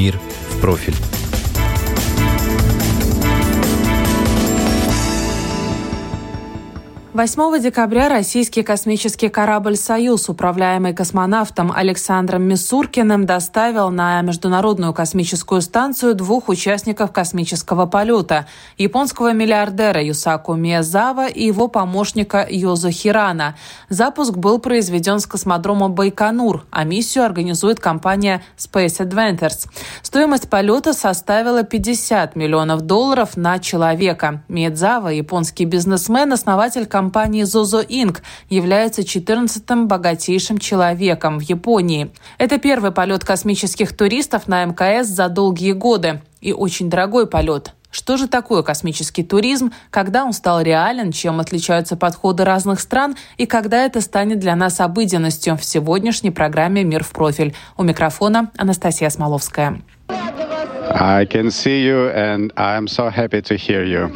«Мир в профиль». 8 декабря российский космический корабль «Союз», управляемый космонавтом Александром Мисуркиным, доставил на Международную космическую станцию двух участников космического полета – японского миллиардера Юсаку Миязава и его помощника Йозу Хирана. Запуск был произведен с космодрома Байконур, а миссию организует компания Space Adventures. Стоимость полета составила 50 миллионов долларов на человека. Миядзава, японский бизнесмен, основатель компании компании Zozo Inc. является 14-м богатейшим человеком в Японии. Это первый полет космических туристов на МКС за долгие годы. И очень дорогой полет. Что же такое космический туризм, когда он стал реален, чем отличаются подходы разных стран и когда это станет для нас обыденностью в сегодняшней программе «Мир в профиль». У микрофона Анастасия Смоловская. I can see you and I'm so happy to hear you.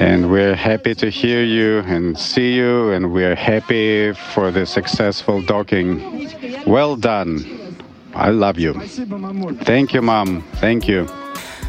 And we're happy to hear you and see you, and we're happy for the successful docking. Well done. I love you. Thank you, Mom. Thank you.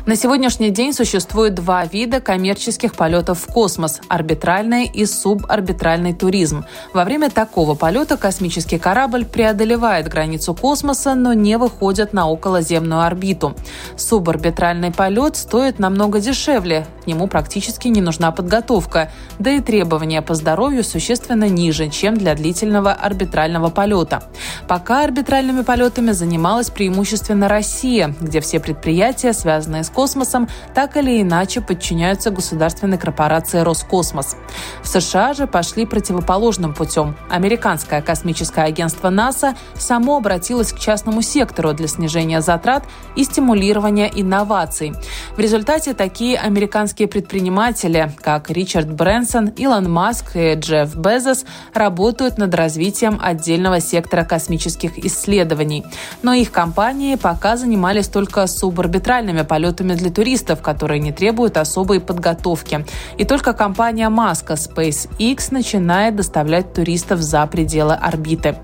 На сегодняшний день существует два вида коммерческих полетов в космос – арбитральный и субарбитральный туризм. Во время такого полета космический корабль преодолевает границу космоса, но не выходит на околоземную орбиту. Субарбитральный полет стоит намного дешевле, к нему практически не нужна подготовка, да и требования по здоровью существенно ниже, чем для длительного арбитрального полета. Пока арбитральными полетами занималась преимущественно Россия, где все предприятия, связанные с космосом так или иначе подчиняются государственной корпорации Роскосмос. В США же пошли противоположным путем. Американское космическое агентство НАСА само обратилось к частному сектору для снижения затрат и стимулирования инноваций. В результате такие американские предприниматели, как Ричард Брэнсон, Илон Маск и Джефф Безос, работают над развитием отдельного сектора космических исследований. Но их компании пока занимались только суборбитральными полетами маршрутами для туристов, которые не требуют особой подготовки. И только компания Маска SpaceX начинает доставлять туристов за пределы орбиты.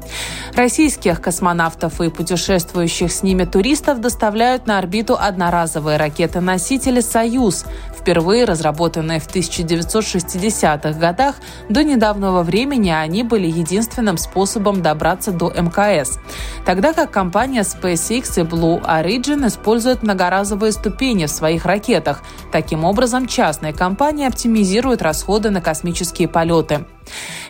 Российских космонавтов и путешествующих с ними туристов доставляют на орбиту одноразовые ракеты-носители «Союз», впервые разработанные в 1960-х годах, до недавнего времени они были единственным способом добраться до МКС. Тогда как компания SpaceX и Blue Origin используют многоразовые ступени в своих ракетах. Таким образом, частные компании оптимизируют расходы на космические полеты.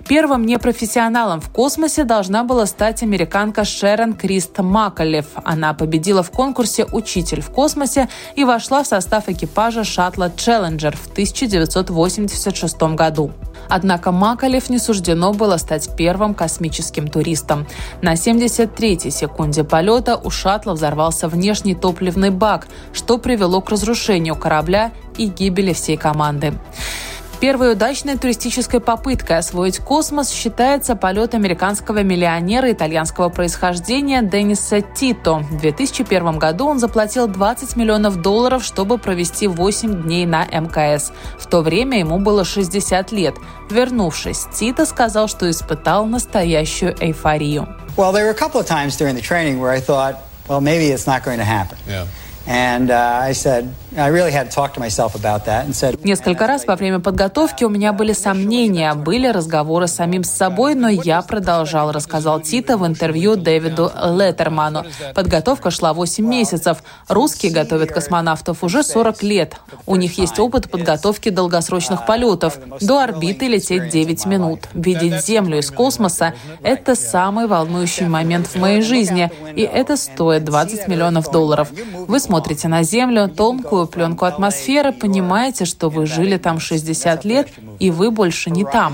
Первым непрофессионалом в космосе должна была стать американка Шерон Крист Макалев. Она победила в конкурсе «Учитель в космосе» и вошла в состав экипажа шаттла «Челленджер» в 1986 году. Однако Макалев не суждено было стать первым космическим туристом. На 73-й секунде полета у шаттла взорвался внешний топливный бак, что привело к разрушению корабля и гибели всей команды. Первой удачной туристической попыткой освоить космос считается полет американского миллионера итальянского происхождения Денниса Тито. В 2001 году он заплатил 20 миллионов долларов, чтобы провести 8 дней на МКС. В то время ему было 60 лет. Вернувшись, Тито сказал, что испытал настоящую эйфорию. Well, there were a couple of times during the training where I thought, well, maybe it's not going to happen. Yeah. Несколько раз во время подготовки у меня были сомнения, были разговоры с самим с собой, но я продолжал, рассказал Тита в интервью Дэвиду Леттерману. Подготовка шла 8 месяцев. Русские готовят космонавтов уже 40 лет. У них есть опыт подготовки долгосрочных полетов. До орбиты лететь 9 минут. Видеть Землю из космоса — это самый волнующий момент в моей жизни, и это стоит 20 миллионов долларов. Вы смотрите на Землю, тонкую пленку атмосферы, понимаете, что вы жили там 60 лет, и вы больше не там.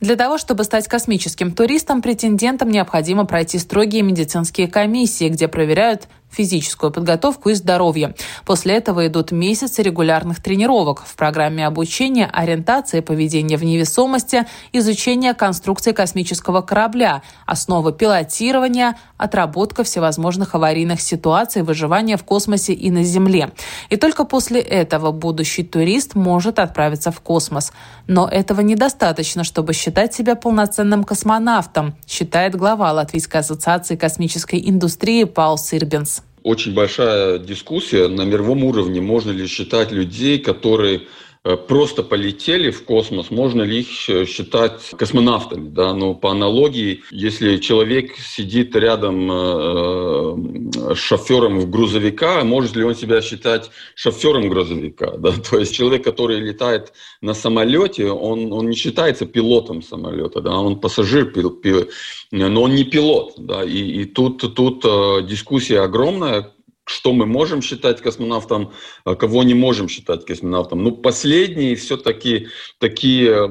Для того, чтобы стать космическим туристом, претендентам необходимо пройти строгие медицинские комиссии, где проверяют физическую подготовку и здоровье. После этого идут месяцы регулярных тренировок в программе обучения, ориентации, поведения в невесомости, изучения конструкции космического корабля, основы пилотирования, отработка всевозможных аварийных ситуаций, выживания в космосе и на Земле. И только после этого будущий турист может отправиться в космос. Но этого недостаточно, чтобы считать себя полноценным космонавтом, считает глава Латвийской ассоциации космической индустрии Паул Сирбенс очень большая дискуссия на мировом уровне, можно ли считать людей, которые просто полетели в космос, можно ли их считать космонавтами? Да? Но по аналогии, если человек сидит рядом э, с шофером грузовика, может ли он себя считать шофером грузовика? Да? То есть человек, который летает на самолете, он, он не считается пилотом самолета, да? он пассажир, пил, пил, но он не пилот. Да? И, и тут, тут э, дискуссия огромная, что мы можем считать космонавтом, а кого не можем считать космонавтом. Ну, последние все-таки такие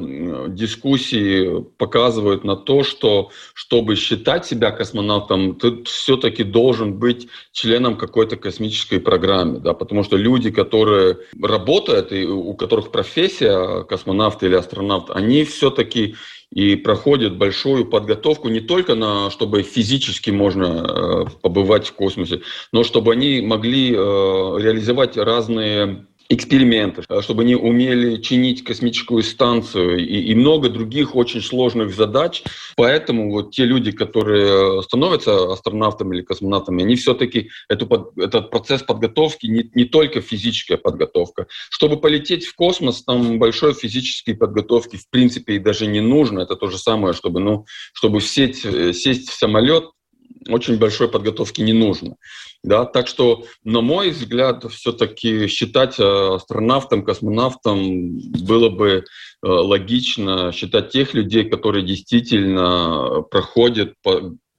дискуссии показывают на то, что чтобы считать себя космонавтом, ты все-таки должен быть членом какой-то космической программы, да, потому что люди, которые работают и у которых профессия космонавт или астронавт, они все-таки и проходят большую подготовку не только на, чтобы физически можно э, побывать в космосе, но чтобы они могли э, реализовать разные эксперименты, э, чтобы они умели чинить космическую станцию и, и много других очень сложных задач. Поэтому вот те люди, которые становятся астронавтами или космонавтами, они все-таки эту, этот процесс подготовки не, не только физическая подготовка. Чтобы полететь в космос, там большой физической подготовки в принципе и даже не нужно. Это то же самое, чтобы, ну, чтобы сесть, э, сесть в самолет, очень большой подготовки не нужно. Да? Так что, на мой взгляд, все-таки считать э, астронавтом, космонавтом было бы э, логично считать тех людей, которые действительно проходят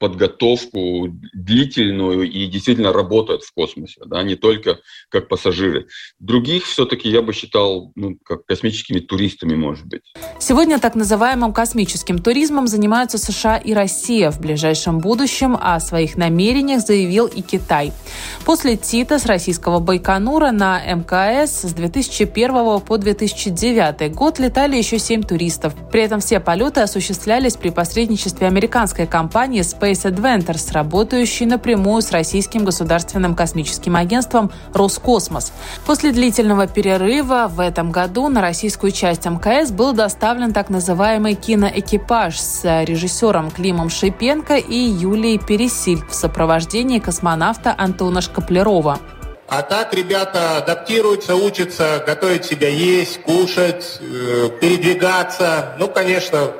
подготовку длительную и действительно работают в космосе, да, не только как пассажиры. Других все-таки я бы считал ну, как космическими туристами, может быть. Сегодня так называемым космическим туризмом занимаются США и Россия. В ближайшем будущем о своих намерениях заявил и Китай. После ТИТа с российского Байконура на МКС с 2001 по 2009 год летали еще семь туристов. При этом все полеты осуществлялись при посредничестве американской компании Space Space Adventures, работающий напрямую с российским государственным космическим агентством «Роскосмос». После длительного перерыва в этом году на российскую часть МКС был доставлен так называемый киноэкипаж с режиссером Климом Шипенко и Юлией Пересиль в сопровождении космонавта Антона Шкаплерова. А так ребята адаптируются, учатся готовить себя есть, кушать, э, передвигаться. Ну, конечно,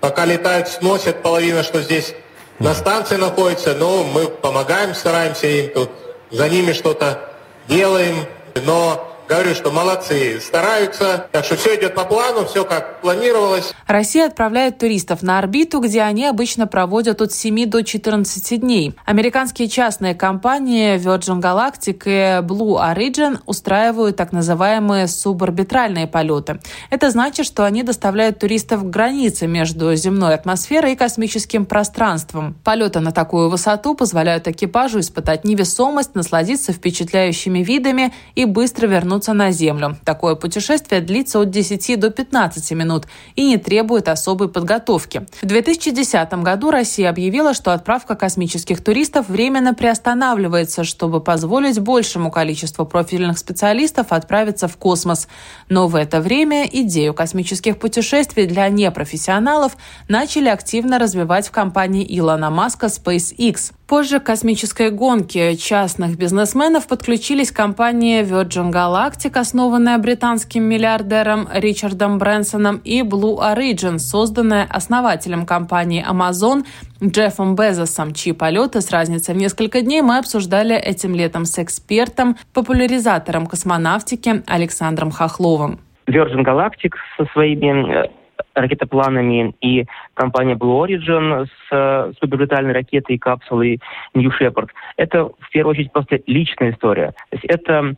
пока летают, сносят половину, что здесь на станции находится, но мы помогаем, стараемся им тут, за ними что-то делаем, но Говорю, что молодцы, стараются. Так что все идет по плану, все как планировалось. Россия отправляет туристов на орбиту, где они обычно проводят от 7 до 14 дней. Американские частные компании Virgin Galactic и Blue Origin устраивают так называемые суборбитральные полеты. Это значит, что они доставляют туристов к границе между земной атмосферой и космическим пространством. Полеты на такую высоту позволяют экипажу испытать невесомость, насладиться впечатляющими видами и быстро вернуться вернуться на Землю. Такое путешествие длится от 10 до 15 минут и не требует особой подготовки. В 2010 году Россия объявила, что отправка космических туристов временно приостанавливается, чтобы позволить большему количеству профильных специалистов отправиться в космос. Но в это время идею космических путешествий для непрофессионалов начали активно развивать в компании Илона Маска SpaceX. Позже к космической гонке частных бизнесменов подключились компании Virgin Galactic, основанная британским миллиардером Ричардом Брэнсоном, и Blue Origin, созданная основателем компании Amazon Джеффом Безосом, чьи полеты с разницей в несколько дней мы обсуждали этим летом с экспертом, популяризатором космонавтики Александром Хохловым. Virgin Galactic со своими э, ракетопланами и компания Blue Origin с суборбитальной ракетой и капсулой New Shepard. Это в первую очередь просто личная история. То есть это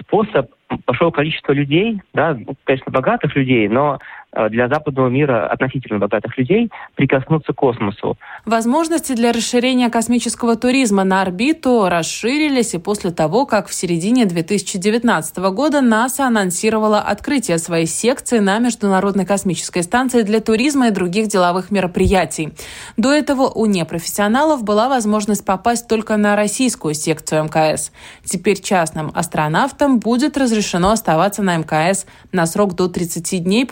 способ, пошел количество людей, да, ну, конечно, богатых людей, но для западного мира относительно богатых людей прикоснуться к космосу. Возможности для расширения космического туризма на орбиту расширились и после того, как в середине 2019 года НАСА анонсировала открытие своей секции на Международной космической станции для туризма и других деловых мероприятий. До этого у непрофессионалов была возможность попасть только на российскую секцию МКС. Теперь частным астронавтам будет разрешено оставаться на МКС на срок до 30 дней,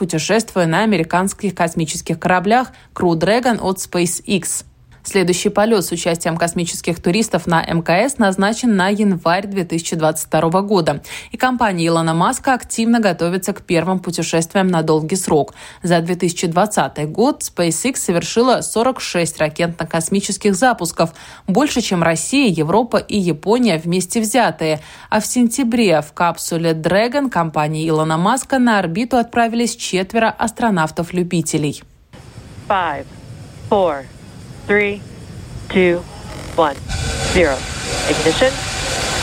путешествуя на американских космических кораблях Crew Dragon от SpaceX. Следующий полет с участием космических туристов на МКС назначен на январь 2022 года. И компания Илона Маска активно готовится к первым путешествиям на долгий срок. За 2020 год SpaceX совершила 46 ракетно-космических запусков, больше, чем Россия, Европа и Япония вместе взятые. А в сентябре в капсуле Dragon компании Илона Маска на орбиту отправились четверо астронавтов-любителей. Five, four, three, two, one, zero. Ignition.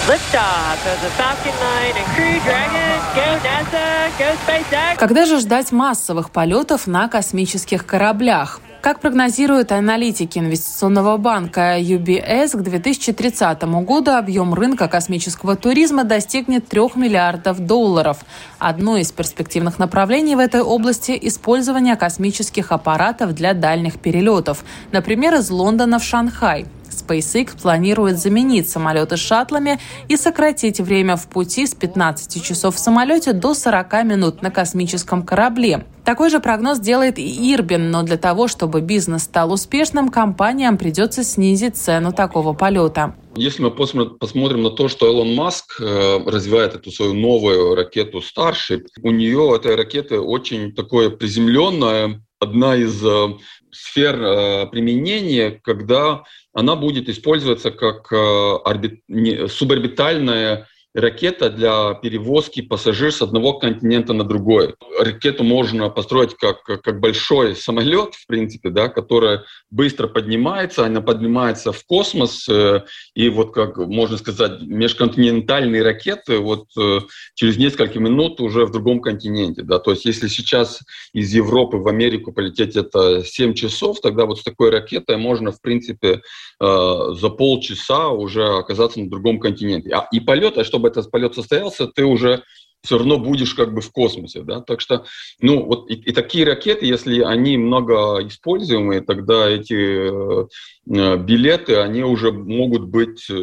Liftoff of the Falcon 9 and Crew Dragon. Go NASA, go SpaceX. Когда же ждать массовых полетов на космических кораблях? Как прогнозируют аналитики инвестиционного банка UBS, к 2030 году объем рынка космического туризма достигнет 3 миллиардов долларов. Одно из перспективных направлений в этой области – использование космических аппаратов для дальних перелетов, например, из Лондона в Шанхай. SpaceX планирует заменить самолеты шаттлами и сократить время в пути с 15 часов в самолете до 40 минут на космическом корабле. Такой же прогноз делает и Ирбин, но для того, чтобы бизнес стал успешным, компаниям придется снизить цену такого полета. Если мы посмотрим на то, что Илон Маск э, развивает эту свою новую ракету Starship, у нее эта ракета очень такое приземленная, одна из э, сфер э, применения, когда она будет использоваться как э, суборбитальная ракета для перевозки пассажиров с одного континента на другой. Ракету можно построить как, как большой самолет, в принципе, да, который быстро поднимается, она поднимается в космос, э, и вот, как можно сказать, межконтинентальные ракеты вот э, через несколько минут уже в другом континенте. Да. То есть если сейчас из Европы в Америку полететь это 7 часов, тогда вот с такой ракетой можно, в принципе, э, за полчаса уже оказаться на другом континенте. А, и полет, а чтобы этот полет состоялся, ты уже все равно будешь как бы в космосе, да, так что, ну, вот и, и такие ракеты, если они много используемые, тогда эти э, Э, билеты, они уже могут быть э,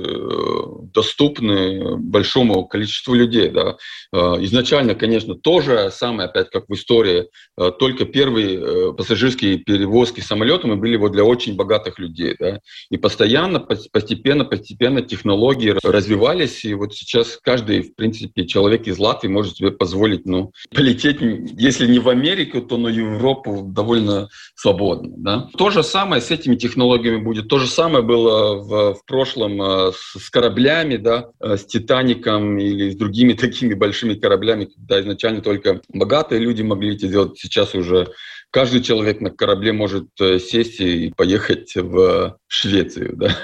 доступны большому количеству людей. Да. Э, изначально, конечно, тоже самое, опять как в истории, только первые пассажирские перевозки самолетами были вот для очень богатых людей. Да. И постоянно, постепенно, постепенно технологии развивались, и вот сейчас каждый, в принципе, человек из Латвии может себе позволить ну, полететь, если не в Америку, то на Европу довольно свободно. Да. То же самое с этими технологиями будет. То же самое было в, в прошлом э, с кораблями, да, э, с «Титаником» или с другими такими большими кораблями, когда изначально только богатые люди могли это делать. Сейчас уже каждый человек на корабле может э, сесть и поехать в Швецию. Да.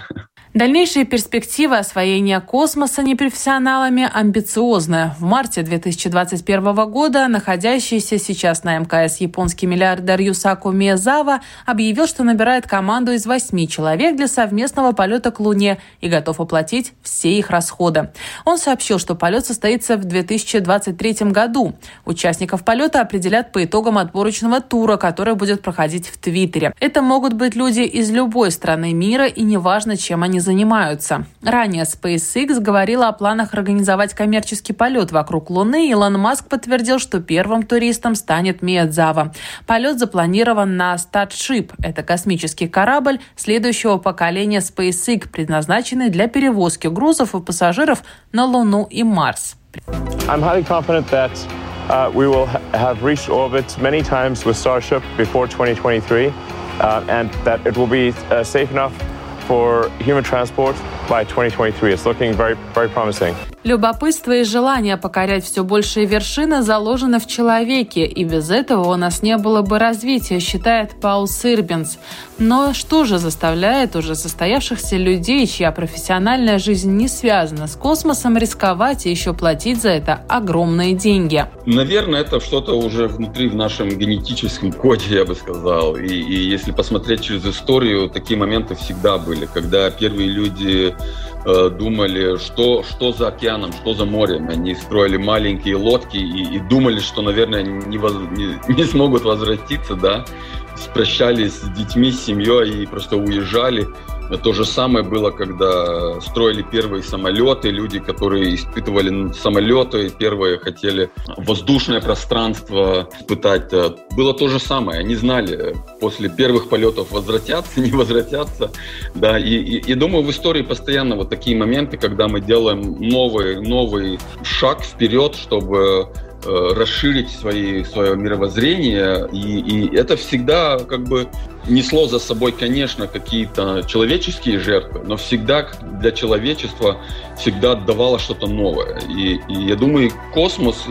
Дальнейшие перспективы освоения космоса непрофессионалами амбициозны. В марте 2021 года находящийся сейчас на МКС японский миллиардер Юсаку Миязава объявил, что набирает команду из восьми человек для совместного полета к Луне и готов оплатить все их расходы. Он сообщил, что полет состоится в 2023 году. Участников полета определят по итогам отборочного тура, который будет проходить в Твиттере. Это могут быть люди из любой страны мира и неважно, чем они занимаются. Ранее SpaceX говорила о планах организовать коммерческий полет вокруг Луны, Илон Маск подтвердил, что первым туристом станет Миядзава. Полет запланирован на Starship. Это космический корабль следующего поколения SpaceX, предназначенный для перевозки грузов и пассажиров на Луну и Марс. I'm highly confident that uh, we will ha have reached orbit many times with Starship before 2023, uh, and that it will be uh, safe enough for human transport by 2023. It's looking very, very promising. Любопытство и желание покорять все большие вершины заложено в человеке, и без этого у нас не было бы развития, считает Паул Сырбинс. Но что же заставляет уже состоявшихся людей, чья профессиональная жизнь не связана с космосом, рисковать и еще платить за это огромные деньги? Наверное, это что-то уже внутри в нашем генетическом коде, я бы сказал. И, и если посмотреть через историю, такие моменты всегда были, когда первые люди Э, думали, что, что за океаном, что за морем. Они строили маленькие лодки и, и думали, что, наверное, не, воз, не, не смогут возвратиться, да, прощались с детьми, с семьей и просто уезжали. То же самое было, когда строили первые самолеты, люди, которые испытывали самолеты, первые хотели воздушное пространство испытать. Было то же самое. Они знали, после первых полетов возвратятся, не возвратятся. Да, и, и, и думаю, в истории постоянно вот такие моменты, когда мы делаем новый, новый шаг вперед, чтобы расширить свои, свое мировоззрение, и, и это всегда как бы несло за собой, конечно, какие-то человеческие жертвы, но всегда для человечества всегда давало что-то новое. И, и я думаю, космос,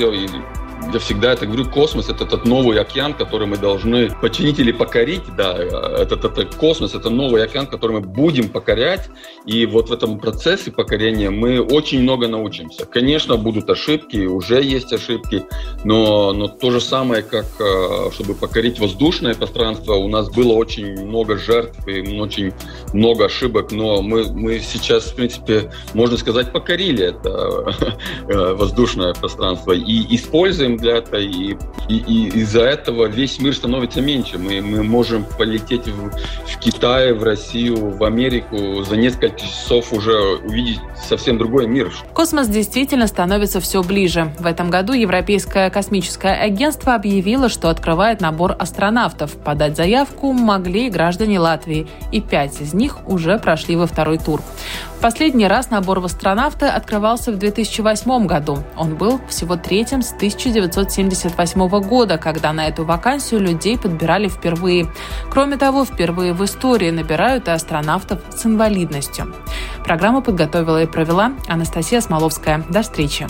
я всегда. Это говорю, космос — это тот новый океан, который мы должны починить или покорить, да, этот, этот космос — это новый океан, который мы будем покорять, и вот в этом процессе покорения мы очень много научимся. Конечно, будут ошибки, уже есть ошибки, но, но то же самое, как э, чтобы покорить воздушное пространство, у нас было очень много жертв и очень много ошибок, но мы, мы сейчас, в принципе, можно сказать, покорили это э, воздушное пространство. И используем этого, и, и, и из-за этого весь мир становится меньше. Мы, мы можем полететь в, в Китай, в Россию, в Америку, за несколько часов уже увидеть совсем другой мир. Космос действительно становится все ближе. В этом году Европейское космическое агентство объявило, что открывает набор астронавтов. Подать заявку могли граждане Латвии, и пять из них уже прошли во второй тур. Последний раз набор в астронавты открывался в 2008 году. Он был всего третьим с 1978 года, когда на эту вакансию людей подбирали впервые. Кроме того, впервые в истории набирают и астронавтов с инвалидностью. Программу подготовила и провела Анастасия Смоловская. До встречи!